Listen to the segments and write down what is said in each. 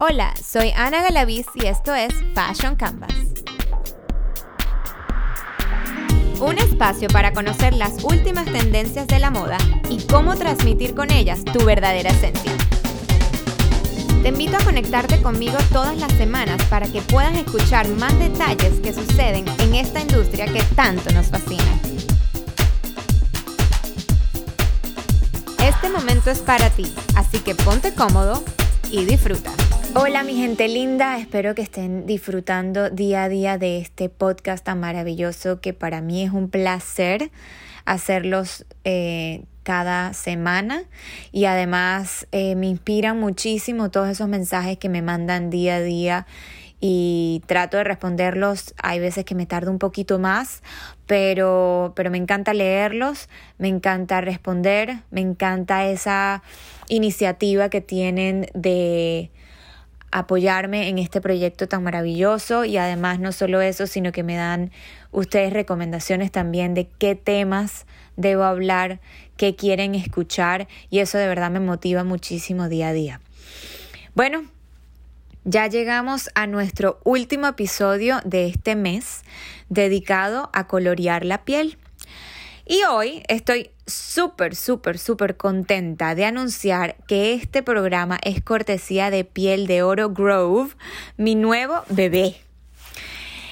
Hola, soy Ana Galaviz y esto es Fashion Canvas. Un espacio para conocer las últimas tendencias de la moda y cómo transmitir con ellas tu verdadera esencia. Te invito a conectarte conmigo todas las semanas para que puedas escuchar más detalles que suceden en esta industria que tanto nos fascina. Este momento es para ti, así que ponte cómodo y disfruta. Hola mi gente linda, espero que estén disfrutando día a día de este podcast tan maravilloso que para mí es un placer hacerlos eh, cada semana y además eh, me inspiran muchísimo todos esos mensajes que me mandan día a día y trato de responderlos. Hay veces que me tardo un poquito más, pero, pero me encanta leerlos, me encanta responder, me encanta esa iniciativa que tienen de apoyarme en este proyecto tan maravilloso y además no solo eso, sino que me dan ustedes recomendaciones también de qué temas debo hablar, qué quieren escuchar y eso de verdad me motiva muchísimo día a día. Bueno, ya llegamos a nuestro último episodio de este mes dedicado a colorear la piel. Y hoy estoy súper, súper, súper contenta de anunciar que este programa es cortesía de Piel de Oro Grove, mi nuevo bebé.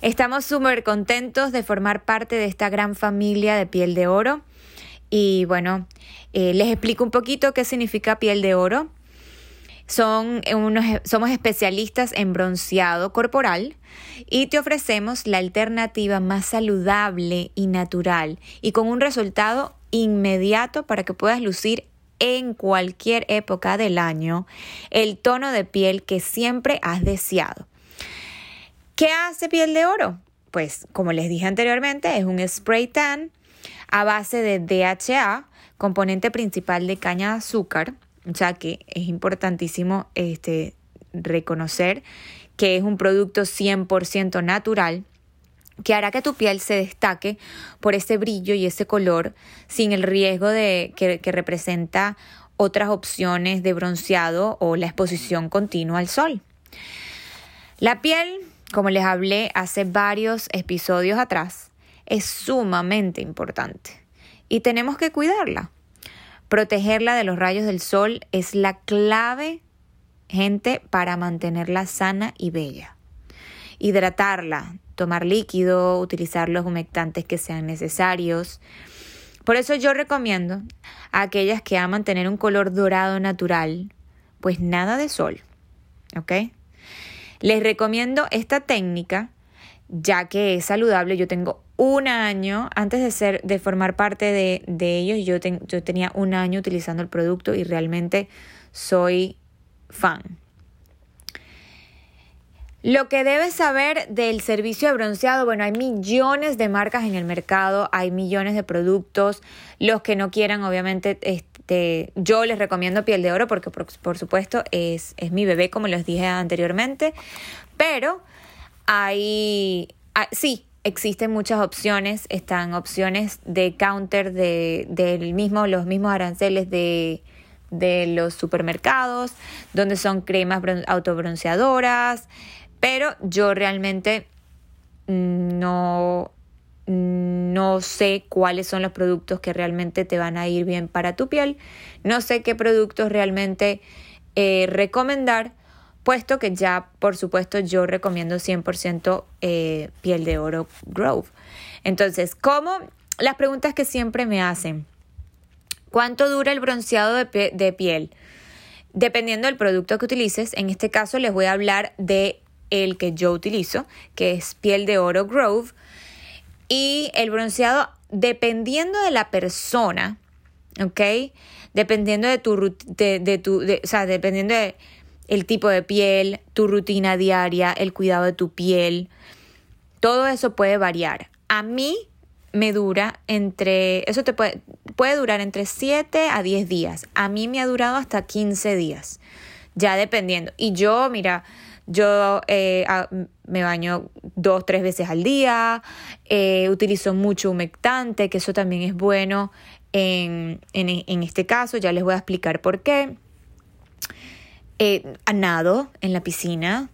Estamos súper contentos de formar parte de esta gran familia de Piel de Oro. Y bueno, eh, les explico un poquito qué significa Piel de Oro. Unos, somos especialistas en bronceado corporal y te ofrecemos la alternativa más saludable y natural y con un resultado inmediato para que puedas lucir en cualquier época del año el tono de piel que siempre has deseado. ¿Qué hace piel de oro? Pues como les dije anteriormente, es un spray tan a base de DHA, componente principal de caña de azúcar, sea que es importantísimo este, reconocer que es un producto 100% natural que hará que tu piel se destaque por ese brillo y ese color sin el riesgo de que, que representa otras opciones de bronceado o la exposición continua al sol. La piel, como les hablé hace varios episodios atrás, es sumamente importante y tenemos que cuidarla. Protegerla de los rayos del sol es la clave, gente, para mantenerla sana y bella. Hidratarla, tomar líquido, utilizar los humectantes que sean necesarios. Por eso yo recomiendo a aquellas que aman tener un color dorado natural, pues nada de sol. ¿Ok? Les recomiendo esta técnica ya que es saludable. Yo tengo un año, antes de ser, de formar parte de, de ellos, yo, yo tenía un año utilizando el producto y realmente soy fan. Lo que debes saber del servicio de bronceado, bueno, hay millones de marcas en el mercado, hay millones de productos. Los que no quieran, obviamente, este, yo les recomiendo piel de oro porque, por, por supuesto, es, es mi bebé, como les dije anteriormente. Pero hay, ah, sí, existen muchas opciones, están opciones de counter de, del mismo, los mismos aranceles de, de los supermercados, donde son cremas autobronceadoras, pero yo realmente no, no sé cuáles son los productos que realmente te van a ir bien para tu piel, no sé qué productos realmente eh, recomendar, puesto que ya, por supuesto, yo recomiendo 100% eh, piel de oro Grove. Entonces, ¿cómo? Las preguntas que siempre me hacen. ¿Cuánto dura el bronceado de, piel? Dependiendo del producto que utilices, en este caso les voy a hablar de el que yo utilizo, que es piel de oro Grove. Y el bronceado, dependiendo de la persona, ¿ok? Dependiendo de tu, de, de tu, o sea, dependiendo de el tipo de piel, tu rutina diaria, el cuidado de tu piel. Todo eso puede variar. A mí me dura entre, eso te puede, puede durar entre 7 a 10 días. A mí me ha durado hasta 15 días, ya dependiendo. Y yo, mira, yo eh, me baño dos, tres veces al día, eh, utilizo mucho humectante, que eso también es bueno en, en este caso, ya les voy a explicar por qué. Eh, nado en la piscina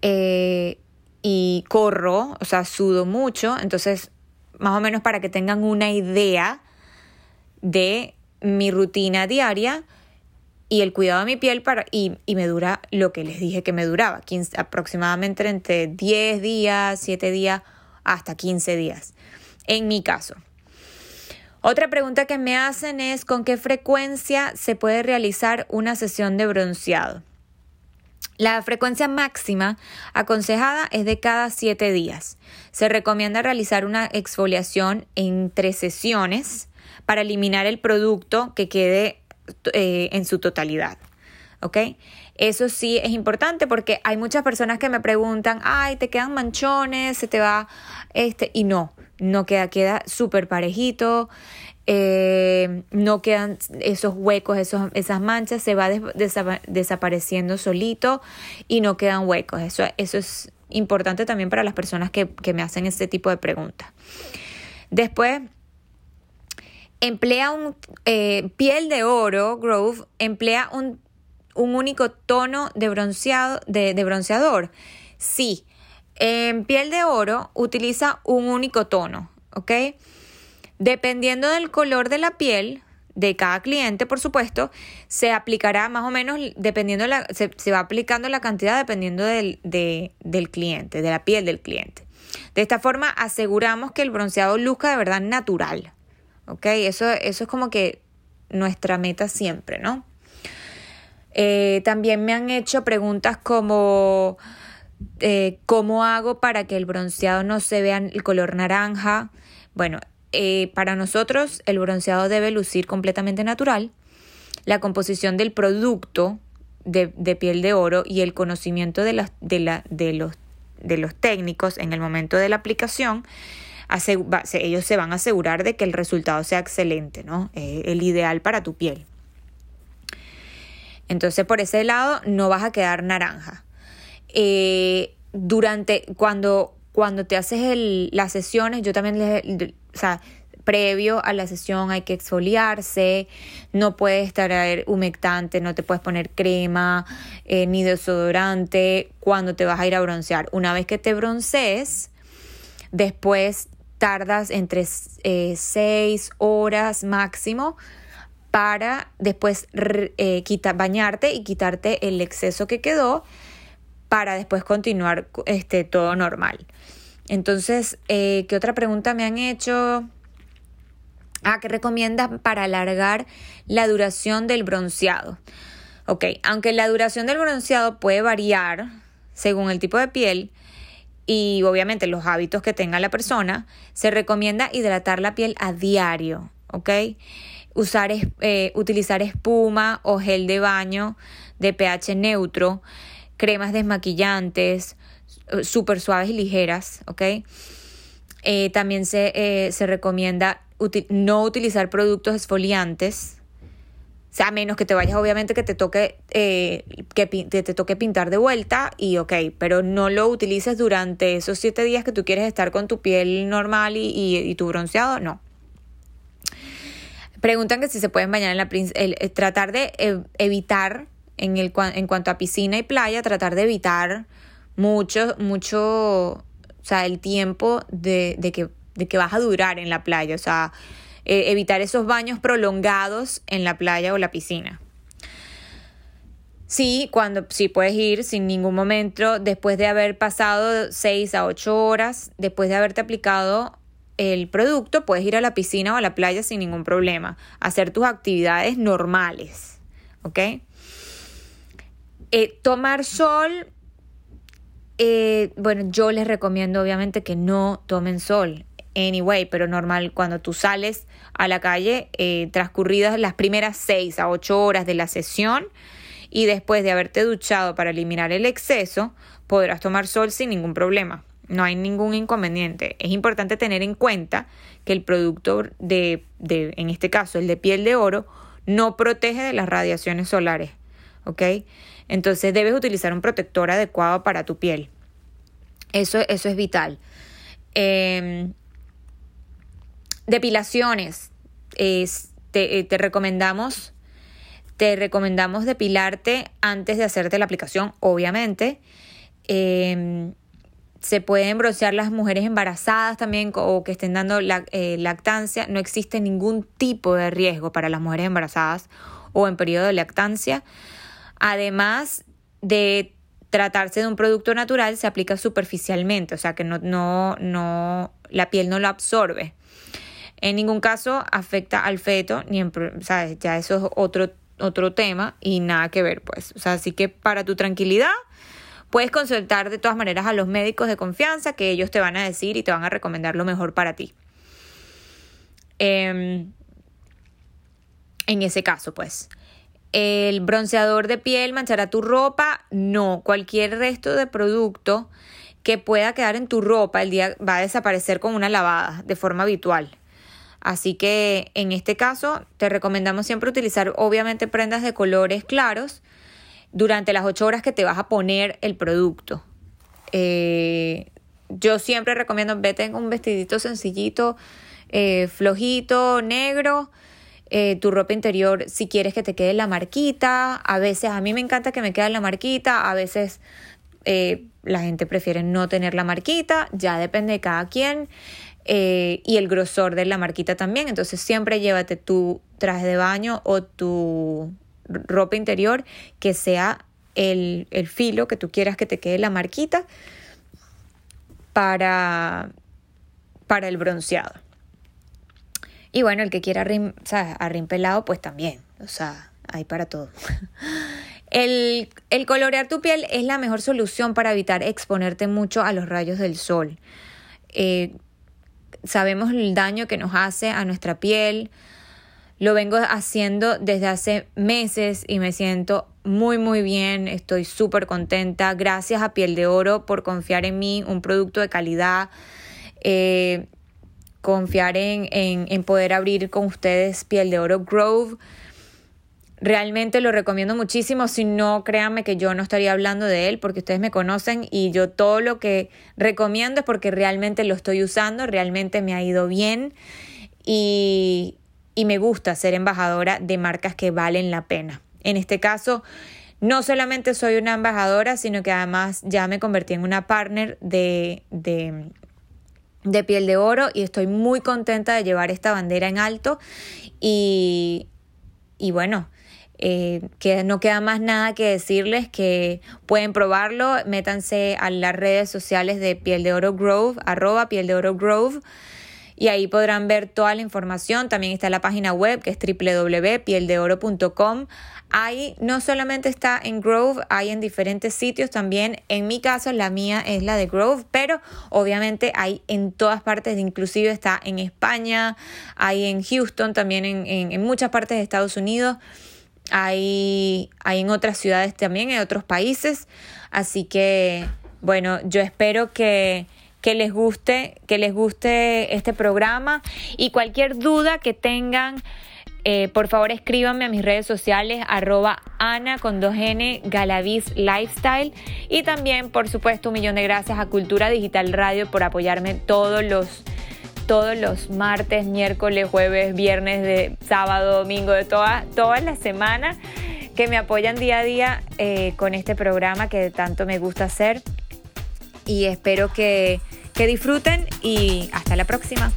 eh, y corro, o sea, sudo mucho, entonces más o menos para que tengan una idea de mi rutina diaria y el cuidado de mi piel para, y, me dura lo que les dije que me duraba, 15, aproximadamente entre 10 días, 7 días, hasta 15 días, en mi caso. Otra pregunta que me hacen es con qué frecuencia se puede realizar una sesión de bronceado. La frecuencia máxima aconsejada es de cada 7 días. Se recomienda realizar una exfoliación en tres sesiones para eliminar el producto que quede eh, en su totalidad. ¿Ok? Eso sí es importante porque hay muchas personas que me preguntan, ay, te quedan manchones, se te va, este, y no, no queda, queda súper parejito, eh, no quedan esos huecos, esos, esas manchas, se va desapareciendo solito y no quedan huecos. Eso, eso es importante también para las personas que, que me hacen este tipo de preguntas. Después, emplea un eh, piel de oro, Grove, emplea un, único tono de, bronceado, de, bronceador. Sí, en piel de oro utiliza un único tono, ¿ok? Dependiendo del color de la piel de cada cliente, por supuesto, se aplicará más o menos, dependiendo, la, se, va aplicando la cantidad dependiendo del, del cliente, de la piel del cliente. De esta forma aseguramos que el bronceado luzca de verdad natural, ¿ok? Eso, eso es como que nuestra meta siempre, ¿no? Eh, también me han hecho preguntas como eh, cómo hago para que el bronceado no se vea el color naranja. Bueno, eh, para nosotros el bronceado debe lucir completamente natural. La composición del producto de, piel de oro y el conocimiento de, de, los, de los técnicos en el momento de la aplicación ellos se van a asegurar de que el resultado sea excelente, ¿no? Eh, el ideal para tu piel. Entonces, por ese lado, no vas a quedar naranja. Eh, durante, cuando, cuando te haces las sesiones, yo también les, o sea, previo a la sesión hay que exfoliarse, no puedes estar humectante, no te puedes poner crema eh, ni desodorante cuando te vas a ir a broncear. Una vez que te broncees, después tardas entre 6 eh, horas máximo para después eh, bañarte y quitarte el exceso que quedó para después continuar este, todo normal. Entonces, eh, ¿qué otra pregunta me han hecho? Ah, ¿qué recomiendas para alargar la duración del bronceado? Ok, aunque la duración del bronceado puede variar según el tipo de piel, y obviamente los hábitos que tenga la persona, se recomienda hidratar la piel a diario, ¿ok? Usar, eh, utilizar espuma o gel de baño de pH neutro, cremas desmaquillantes, eh, súper suaves y ligeras, ¿ok? Eh, también se, se recomienda no utilizar productos esfoliantes, o sea, a menos que te vayas, obviamente, que te toque, eh, que te, toque pintar de vuelta y ok, pero no lo utilices durante esos siete días que tú quieres estar con tu piel normal y, tu bronceado, no. Preguntan que si se pueden bañar en la el, eh, tratar de evitar en, el, en cuanto a piscina y playa, tratar de evitar mucho, mucho, o sea, el tiempo de, de, que, de que vas a durar en la playa, o sea, eh, evitar esos baños prolongados en la playa o la piscina. Sí, cuando sí puedes ir sin ningún momento, después de haber pasado 6 a 8 horas, después de haberte aplicado el producto, puedes ir a la piscina o a la playa sin ningún problema, hacer tus actividades normales, ¿ok? Eh, tomar sol, eh, bueno, yo les recomiendo obviamente que no tomen sol anyway, pero normal cuando tú sales a la calle, eh, transcurridas las primeras 6 a 8 horas de la sesión y después de haberte duchado para eliminar el exceso, podrás tomar sol sin ningún problema. No hay ningún inconveniente. Es importante tener en cuenta que el producto de, de en este caso, el de piel de oro, no protege de las radiaciones solares. ¿Ok? Entonces debes utilizar un protector adecuado para tu piel. Eso, eso es vital. Eh, Depilaciones. Eh, te, recomendamos te recomendamos depilarte antes de hacerte la aplicación, obviamente. Em, se pueden broncear las mujeres embarazadas también o que estén dando eh, lactancia. No existe ningún tipo de riesgo para las mujeres embarazadas o en periodo de lactancia. Además de tratarse de un producto natural, se aplica superficialmente, o sea que no, no, no, la piel no lo absorbe. En ningún caso afecta al feto, ni ¿sabes? ya eso es otro, otro tema y nada que ver, pues. O sea, así que para tu tranquilidad, puedes consultar de todas maneras a los médicos de confianza que ellos te van a decir y te van a recomendar lo mejor para ti. Em, en ese caso, pues. ¿El bronceador de piel manchará tu ropa? No, cualquier resto de producto que pueda quedar en tu ropa el día va a desaparecer con una lavada de forma habitual. Así que en este caso te recomendamos siempre utilizar obviamente prendas de colores claros durante las 8 horas que te vas a poner el producto. Eh, yo siempre recomiendo vete en un vestidito sencillito, eh, flojito, negro eh, tu ropa interior si quieres que te quede la marquita. A veces, a mí me encanta que me quede la marquita, a veces eh, la gente prefiere no tener la marquita, ya depende de cada quien. Eh, y el grosor de la marquita también. Entonces siempre llévate tu traje de baño o tu ropa interior que sea el, el filo que tú quieras que te quede la marquita para, para el bronceado. Y bueno, el que quiera rim, o pelado, pues también. O sea, hay para todo. El, colorear tu piel es la mejor solución para evitar exponerte mucho a los rayos del sol. Eh, sabemos el daño que nos hace a nuestra piel. Lo vengo haciendo desde hace meses y me siento muy muy bien, estoy súper contenta. Gracias a Piel de Oro por confiar en mí, un producto de calidad. Eh, confiar en, en, poder abrir con ustedes Piel de Oro Grove. Realmente lo recomiendo muchísimo. Si no, créanme que yo no estaría hablando de él porque ustedes me conocen y yo todo lo que recomiendo es porque realmente lo estoy usando, realmente me ha ido bien y, y me gusta ser embajadora de marcas que valen la pena. En este caso, no solamente soy una embajadora, sino que además ya me convertí en una partner de, de de piel de oro y estoy muy contenta de llevar esta bandera en alto. Y, y bueno, eh, que no queda más nada que decirles que pueden probarlo, métanse a las redes sociales de Piel de Oro Grove, arroba Piel de Oro Grove y ahí podrán ver toda la información. También está la página web que es www.pieldeoro.com. Ahí no solamente está en Grove, hay en diferentes sitios también. En mi caso, la mía es la de Grove, pero obviamente hay en todas partes, inclusive está en España, hay en Houston, también en, en, muchas partes de Estados Unidos. Hay, hay en otras ciudades también, en otros países. Así que, bueno, yo espero que que les guste, que les guste este programa y cualquier duda que tengan. Eh, por favor escríbanme a mis redes sociales arroba ana con 2n galaviz lifestyle y también por supuesto un millón de gracias a Cultura Digital Radio por apoyarme todos los todos los martes, miércoles, jueves, viernes, de sábado, domingo, de toda, toda la semana que me apoyan día a día eh, con este programa que tanto me gusta hacer y espero que, que disfruten y hasta la próxima.